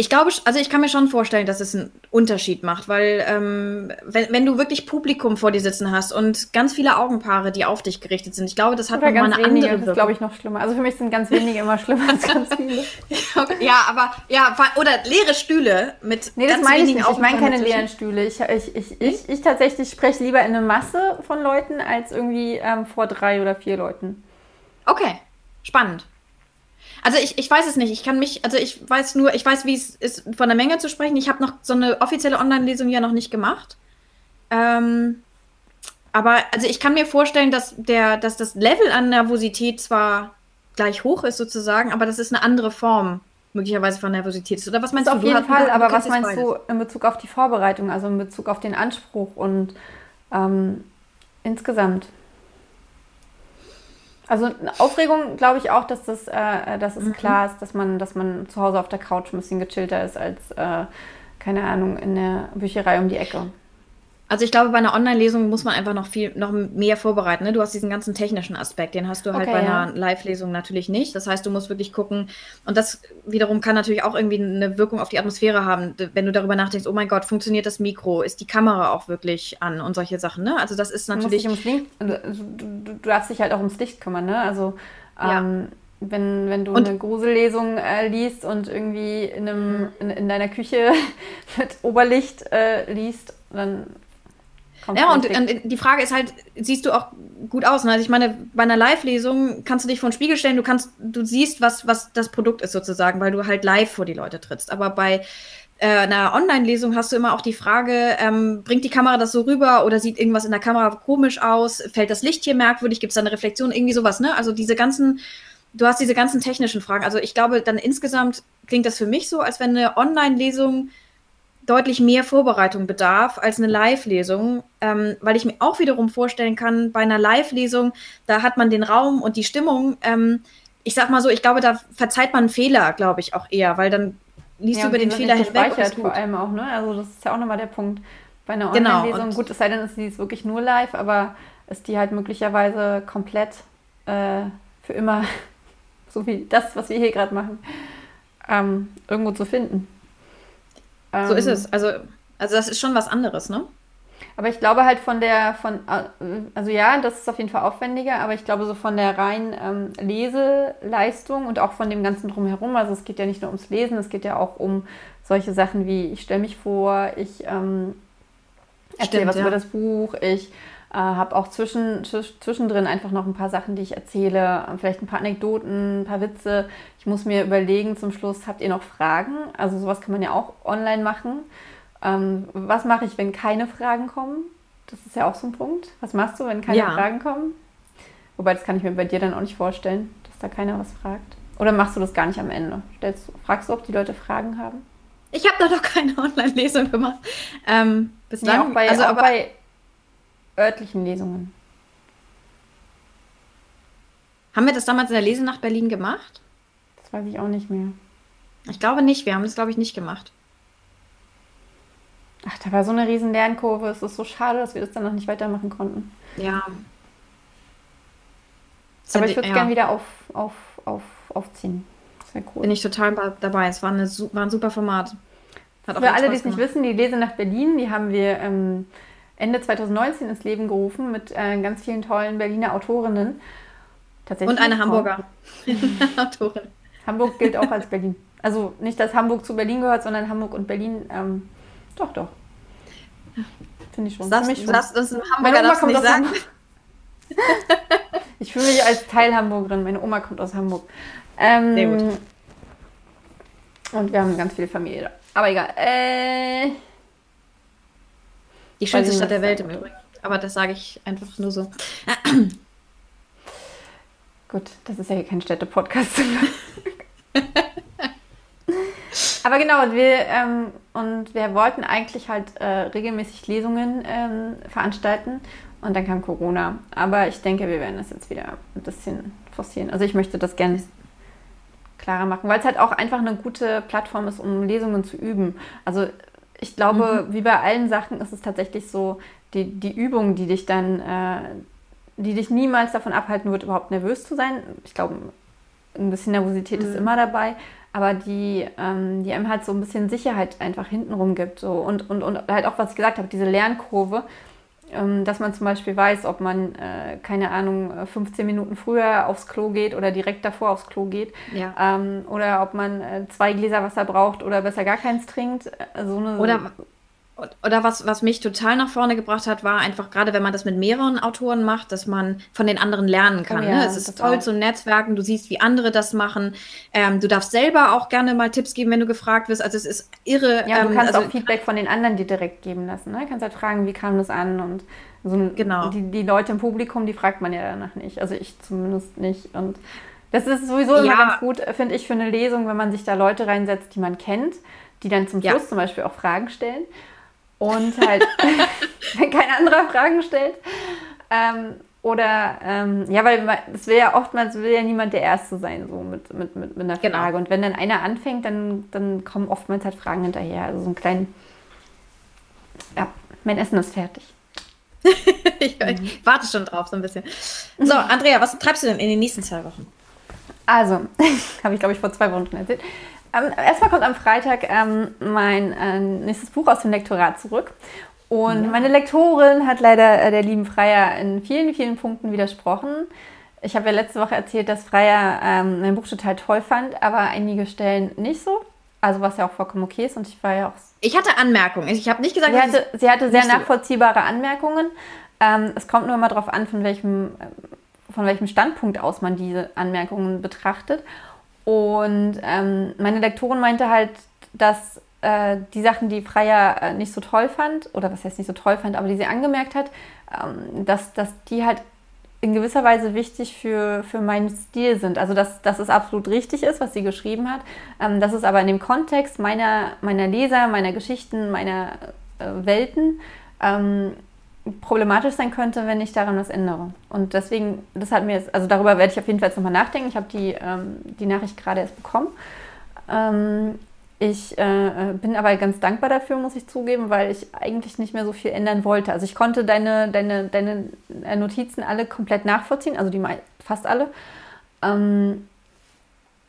ich glaube, also ich kann mir schon vorstellen, dass es einen Unterschied macht, weil ähm, wenn, wenn du wirklich Publikum vor dir sitzen hast und ganz viele Augenpaare, die auf dich gerichtet sind, ich glaube, das hat Oder nochmal eine wenige, andere das ist, Wirkung. glaube ich, noch schlimmer. Also für mich sind ganz wenige immer schlimmer als ganz viele. Ja, aber ja, oder leere Stühle mit Nee, das ganz meine ich nicht. Ich meine keine leeren Stühle. Ich, ich, ich, ich, ich tatsächlich spreche lieber in eine Masse von Leuten als irgendwie ähm, vor drei oder vier Leuten. Okay, spannend. Also ich, ich weiß es nicht. Ich kann mich, also ich weiß nur, ich weiß, wie es ist, von der Menge zu sprechen. Ich habe noch so eine offizielle Online-Lesung ja noch nicht gemacht. Ähm, aber also ich kann mir vorstellen, dass der, dass das Level an Nervosität zwar gleich hoch ist sozusagen, aber das ist eine andere Form möglicherweise von Nervosität ist. Oder was meinst Das du? auf Du jeden hast- Fall, du aber was meinst beides. du in Bezug auf die Vorbereitung, also in Bezug auf den Anspruch und ähm, insgesamt? Also Aufregung glaube ich auch, dass das, äh, dass Mhm. es klar ist, dass man, dass man zu Hause auf der Couch ein bisschen gechillter ist als, äh, keine Ahnung, in der Bücherei um die Ecke. Also ich glaube, bei einer Online-Lesung muss man einfach noch viel, noch mehr vorbereiten. Ne? Du hast diesen ganzen technischen Aspekt, den hast du halt Okay, bei ja. einer Live-Lesung natürlich nicht. Das heißt, du musst wirklich gucken. Und das wiederum kann natürlich auch irgendwie eine Wirkung auf die Atmosphäre haben, wenn du darüber nachdenkst, oh mein Gott, funktioniert das Mikro? Ist die Kamera auch wirklich an und solche Sachen. Ne? Also das ist Du natürlich. ums Licht, du, du, du darfst dich halt auch ums Licht kümmern, ne? Also Ja. ähm, wenn, wenn du Und- eine Grusellesung äh, liest und irgendwie in, einem, in, in deiner Küche mit Oberlicht äh, liest, dann Ja, und, und, die Frage ist halt, siehst du auch gut aus? Ne? Also ich meine, bei einer Live-Lesung kannst du dich vor den Spiegel stellen, du kannst, du siehst, was, was das Produkt ist sozusagen, weil du halt live vor die Leute trittst. Aber bei äh, einer Online-Lesung hast du immer auch die Frage, ähm, bringt die Kamera das so rüber oder sieht irgendwas in der Kamera komisch aus? Fällt das Licht hier merkwürdig? Gibt es da eine Reflexion? Irgendwie sowas, ne? Also diese ganzen, du hast diese ganzen technischen Fragen. Also ich glaube, dann insgesamt klingt das für mich so, als wenn eine Online-Lesung deutlich mehr Vorbereitung bedarf als eine Live-Lesung, ähm, weil ich mir auch wiederum vorstellen kann, bei einer Live-Lesung, da hat man den Raum und die Stimmung. Ähm, ich sag mal so, ich glaube, da verzeiht man Fehler, glaube ich, auch eher, weil dann liest ja, du über den Fehler hinweg. Und vor allem auch, ne? Also das ist ja auch nochmal der Punkt. Bei einer genau, Online-Lesung, genau, gut, es sei denn, ist die wirklich nur live, aber ist die halt möglicherweise komplett äh, für immer, so wie das, was wir hier gerade machen, ähm, irgendwo zu finden. Ähm, so ist ähm, es. Also, also das ist schon was anderes, ne? Aber ich glaube halt von der, von, also ja, das ist auf jeden Fall aufwendiger, aber ich glaube so von der reinen ähm, Leseleistung und auch von dem ganzen drumherum, also es geht ja nicht nur ums Lesen, es geht ja auch um solche Sachen wie, ich stelle mich vor, ich ähm, erzähle was ja. über das Buch, ich äh, habe auch zwischen, zwischendrin einfach noch ein paar Sachen, die ich erzähle, vielleicht ein paar Anekdoten, ein paar Witze. Ich muss mir überlegen zum Schluss, habt ihr noch Fragen? Also sowas kann man ja auch online machen. Ähm, was mache ich, wenn keine Fragen kommen? Das ist ja auch so ein Punkt. Was machst du, wenn keine ja. Fragen kommen? Wobei, das kann ich mir bei dir dann auch nicht vorstellen, dass da keiner was fragt. Oder machst du das gar nicht am Ende? Stellst, fragst du, ob die Leute Fragen haben? Ich habe da doch keine Online-Lesung gemacht. Ähm, bislang, nee, auch bei, also, auch aber, bei örtlichen Lesungen. Haben wir das damals in der Lese nach Berlin gemacht? Das weiß ich auch nicht mehr. Ich glaube nicht. Wir haben das, glaube ich, nicht gemacht. Ach, da war so eine riesen Lernkurve. Es ist so schade, dass wir das dann noch nicht weitermachen konnten. Ja. Aber ich würde es ja. gerne wieder auf, auf, auf, aufziehen. Das wäre cool. Bin ich total dabei. Es war, eine, war ein super Format. Hat Für alle, die es nicht wissen, die Lese nach Berlin, die haben wir ähm, Ende 2019 ins Leben gerufen mit äh, ganz vielen tollen Berliner Autorinnen. Tatsächlich Und eine Hamburger Autorin. Hamburg gilt auch als Berlin. Also nicht, dass Hamburg zu Berlin gehört, sondern Hamburg und Berlin ähm, doch, doch. Finde ich schon. Das, mich schon. Das, das in Hamburger darfst nicht sagen. ich fühle mich als Teil Hamburgerin. Meine Oma kommt aus Hamburg. Ähm, Sehr gut. Und wir haben ganz viel Familie da. Aber egal. Äh, die schönste Stadt der Welt im Übrigen. Aber das sage ich einfach nur so. Gut, das ist ja hier kein Städte-Podcast. Aber genau, wir, ähm, und wir wollten eigentlich halt äh, regelmäßig Lesungen ähm, veranstalten und dann kam Corona. Aber ich denke, wir werden das jetzt wieder ein bisschen forcieren. Also ich möchte das gerne klarer machen, weil es halt auch einfach eine gute Plattform ist, um Lesungen zu üben. Also ich glaube, mhm. wie bei allen Sachen ist es tatsächlich so, die, die Übung, die dich dann, äh, die dich niemals davon abhalten wird, überhaupt nervös zu sein. Ich glaube, ein bisschen Nervosität mhm. ist immer dabei, aber die, ähm, die einem halt so ein bisschen Sicherheit einfach hintenrum gibt. So. Und, und, und halt auch, was ich gesagt habe, diese Lernkurve, ähm, dass man zum Beispiel weiß, ob man, äh, keine Ahnung, 15 Minuten früher aufs Klo geht oder direkt davor aufs Klo geht. Ja. Ähm, oder ob man äh, zwei Gläser Wasser braucht oder besser gar keins trinkt. Äh, so eine, oder oder was, was mich total nach vorne gebracht hat, war einfach, gerade wenn man das mit mehreren Autoren macht, dass man von den anderen lernen kann. Oh ja, ne? Es ist toll zum Netzwerken, du siehst, wie andere das machen. Ähm, du darfst selber auch gerne mal Tipps geben, wenn du gefragt wirst. Also es ist irre. Ja, du ähm, kannst also, auch Feedback von den anderen dir direkt geben lassen. Ne? Du kannst halt fragen, wie kam das an und so genau. die, die Leute im Publikum, die fragt man ja danach nicht. Also ich zumindest nicht. Und das ist sowieso immer ja. ganz gut, finde ich, für eine Lesung, wenn man sich da Leute reinsetzt, die man kennt, die dann zum Schluss ja. zum Beispiel auch Fragen stellen und halt, wenn kein anderer Fragen stellt. Ähm, oder, ähm, ja, weil es will ja oftmals will ja niemand der Erste sein, so mit, mit, mit, mit einer genau. Frage. Und wenn dann einer anfängt, dann, dann kommen oftmals halt Fragen hinterher. Also so ein kleinen, ja, mein Essen ist fertig. ich, mhm. ich, warte schon drauf, so ein bisschen. So, Andrea, was treibst du denn in den nächsten zwei Wochen? Also, habe ich glaube ich vor zwei Wochen schon erzählt. Ähm, erstmal kommt am Freitag ähm, mein äh, nächstes Buch aus dem Lektorat zurück. Und ja. meine Lektorin hat leider äh, der lieben Freier in vielen, vielen Punkten widersprochen. Ich habe ja letzte Woche erzählt, dass Freier ähm, mein Buch total toll fand, aber einige Stellen nicht so. Also was ja auch vollkommen okay ist und ich war ja auch. Ich hatte Anmerkungen. Ich habe nicht gesagt, sie hatte, sie hatte sehr nachvollziehbare Anmerkungen. Ähm, es kommt nur immer darauf an, von welchem, von welchem Standpunkt aus man diese Anmerkungen betrachtet. Und ähm, meine Lektorin meinte halt, dass äh, die Sachen, die Freya äh, nicht so toll fand, oder was heißt nicht so toll fand, aber die sie angemerkt hat, ähm, dass, dass die halt in gewisser Weise wichtig für, für meinen Stil sind. Also dass, dass es absolut richtig ist, was sie geschrieben hat, ähm, dass es aber in dem Kontext meiner, meiner Leser, meiner Geschichten, meiner äh, Welten ähm, problematisch sein könnte, wenn ich daran was ändere. Und deswegen, das hat mir jetzt, also darüber werde ich auf jeden Fall jetzt nochmal nachdenken. Ich habe die, ähm, die Nachricht gerade erst bekommen. Ähm, ich äh, bin aber ganz dankbar dafür, muss ich zugeben, weil ich eigentlich nicht mehr so viel ändern wollte. Also ich konnte deine, deine, deine äh, Notizen alle komplett nachvollziehen, also die fast alle. Ähm,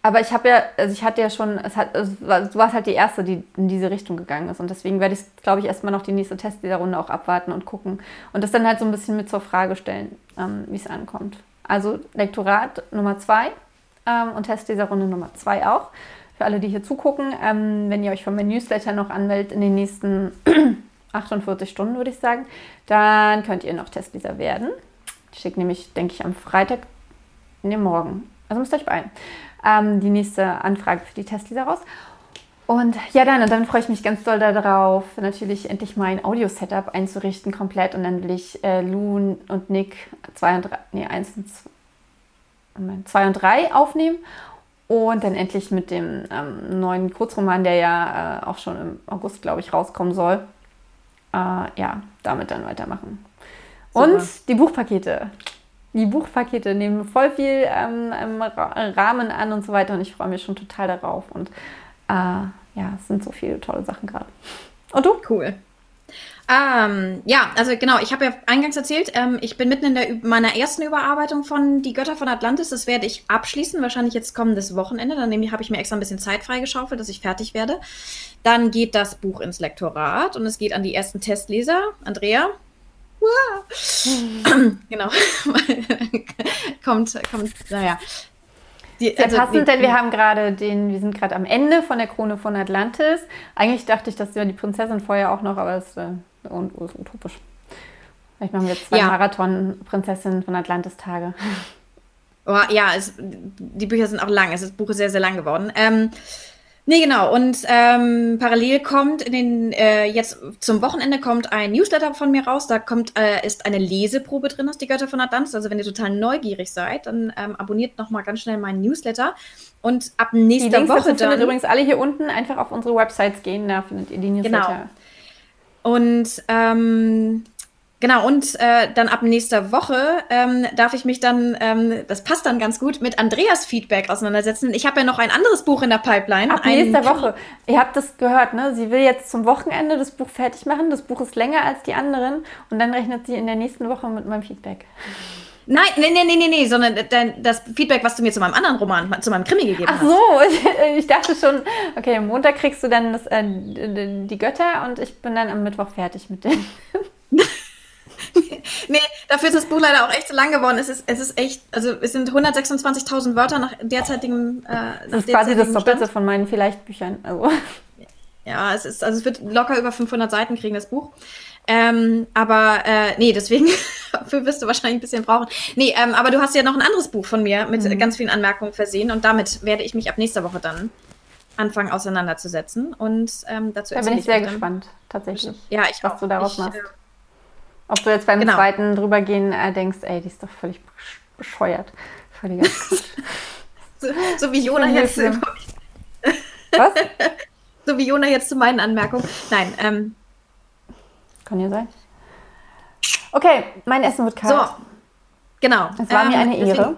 aber ich habe ja, also ich hatte ja schon, es hat, es war, du warst halt die erste, die in diese Richtung gegangen ist. Und deswegen werde ich, glaube ich, erstmal noch die nächste Testleserrunde auch abwarten und gucken. Und das dann halt so ein bisschen mit zur Frage stellen, ähm, wie es ankommt. Also Lektorat Nummer zwei ähm, und Testleserrunde Nummer zwei auch für alle, die hier zugucken, ähm, wenn ihr euch von meinem Newsletter noch anmeldet in den nächsten 48 Stunden, würde ich sagen, dann könnt ihr noch Testleser werden. Ich schicke nämlich, denke ich, am Freitag, ne, morgen, also müsst ihr euch beeilen, ähm, die nächste Anfrage für die Testleser raus. Und ja, dann, und dann freue ich mich ganz doll darauf, natürlich endlich mein Audio-Setup einzurichten komplett und dann will ich äh, Lu und Nick 2 und 3, nee, 1 und 2 und 3 aufnehmen und dann endlich mit dem ähm, neuen Kurzroman, der ja äh, auch schon im August, glaube ich, rauskommen soll, äh, ja, damit dann weitermachen. Super. Und die Buchpakete. Die Buchpakete nehmen voll viel ähm, Rahmen an und so weiter und ich freue mich schon total darauf. Und äh, ja, es sind so viele tolle Sachen gerade. Und du? Cool. Ähm, ja, also genau, ich habe ja eingangs erzählt, ähm, ich bin mitten in der, meiner ersten Überarbeitung von Die Götter von Atlantis. Das werde ich abschließen, wahrscheinlich jetzt kommendes Wochenende. Dann habe ich mir extra ein bisschen Zeit freigeschaufelt, dass ich fertig werde. Dann geht das Buch ins Lektorat und es geht an die ersten Testleser. Andrea, genau. kommt, kommt, naja. Die, Sehr also, passend, denn wir haben gerade den, wir sind gerade am Ende von der Krone von Atlantis. Eigentlich dachte ich, das wäre die Prinzessin vorher auch noch, aber es äh, und ist utopisch. Vielleicht machen wir jetzt zwei ja. Marathon-Prinzessinnen von Atlantis-Tage. Oh, ja, es, die Bücher sind auch lang. Es ist, das Buch ist sehr, sehr lang geworden. Ähm, nee, genau. Und ähm, parallel kommt in den, äh, jetzt zum Wochenende kommt ein Newsletter von mir raus. Da kommt, äh, ist eine Leseprobe drin aus Die Götter von Atlantis. Also wenn ihr total neugierig seid, dann ähm, abonniert nochmal ganz schnell meinen Newsletter. Und ab nächster die Links Woche dazu dann... findet übrigens alle hier unten. Einfach auf unsere Websites gehen, da findet ihr die Newsletter. Genau. Und ähm, genau, und äh, dann ab nächster Woche ähm, darf ich mich dann, ähm, das passt dann ganz gut, mit Andreas Feedback auseinandersetzen. Ich habe ja noch ein anderes Buch in der Pipeline. Ab nächster Woche. Ihr habt das gehört, ne? Sie will jetzt zum Wochenende das Buch fertig machen. Das Buch ist länger als die anderen und dann rechnet sie in der nächsten Woche mit meinem Feedback. Nein, nee, nee, nee, nee, nee, sondern das Feedback, was du mir zu meinem anderen Roman, zu meinem Krimi gegeben hast. Ach so, ich, ich dachte schon, okay, am Montag kriegst du dann das, äh, die Götter und ich bin dann am Mittwoch fertig mit denen. nee, dafür ist das Buch leider auch echt zu lang geworden. Es ist, es ist echt, also es sind 126.000 Wörter nach derzeitigem. Äh, das ist quasi das Doppelte von meinen Vielleicht-Büchern. Also. Ja, es ist, also es wird locker über 500 Seiten kriegen, das Buch. Ähm, aber äh, nee, deswegen dafür wirst du wahrscheinlich ein bisschen brauchen. Nee, ähm, aber du hast ja noch ein anderes Buch von mir mit mhm. ganz vielen Anmerkungen versehen und damit werde ich mich ab nächster Woche dann anfangen auseinanderzusetzen und ähm, dazu Da bin ich sehr gespannt, tatsächlich. Ja, ich was auch. du daraus ich, machst. Äh, Ob du jetzt beim genau. zweiten drübergehen äh, denkst, ey, die ist doch völlig bescheuert. Völliger so, so wie Jona jetzt. Was? so wie Jona jetzt zu meinen Anmerkungen. Nein, ähm, kann ja sein. Okay, mein Essen wird kalt. So, genau. Es war ähm, mir eine Ehre.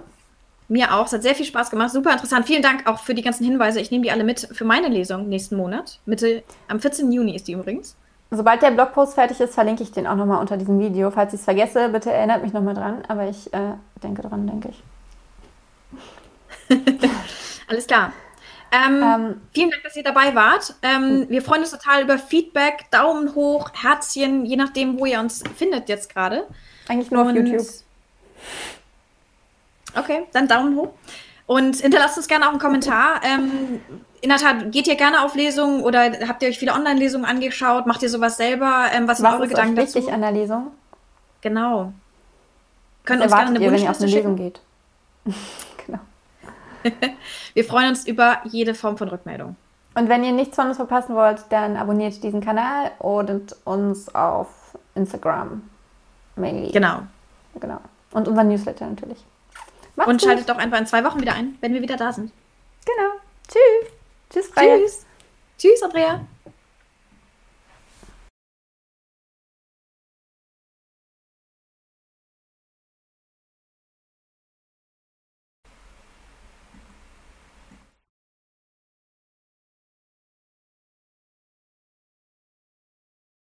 Mir auch. Es hat sehr viel Spaß gemacht. Super interessant. Vielen Dank auch für die ganzen Hinweise. Ich nehme die alle mit für meine Lesung nächsten Monat. Mitte, am 14. Juni ist die übrigens. Sobald der Blogpost fertig ist, verlinke ich den auch nochmal unter diesem Video. Falls ich es vergesse, bitte erinnert mich nochmal dran. Aber ich äh, denke dran, denke ich. Alles klar. Ähm, ähm, vielen Dank, dass ihr dabei wart. Ähm, wir freuen uns total über Feedback, Daumen hoch, Herzchen, je nachdem, wo ihr uns findet jetzt gerade. Eigentlich nur Und, auf YouTube. Okay, dann Daumen hoch. Und hinterlasst uns gerne auch einen Kommentar. Ähm, in der Tat, geht ihr gerne auf Lesungen oder habt ihr euch viele Online-Lesungen angeschaut? Macht ihr sowas selber? Ähm, was, Was sind eure ist Gedanken euch wichtig dazu? an der Lesung? Genau. Könnt Was uns gerne eine ihr, wenn ihr auf eine Lesung schicken. geht? genau. Wir freuen uns über jede Form von Rückmeldung. Und wenn ihr nichts von uns verpassen wollt, dann abonniert diesen Kanal und uns auf Instagram mainly. Genau. genau. Und unseren Newsletter natürlich. Macht's Und gut. schaltet doch einfach in zwei Wochen wieder ein, wenn wir wieder da sind. Genau. Tschüss. Tschüss, Freya. Tschüss. Tschüss, Andrea.